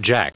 Jack.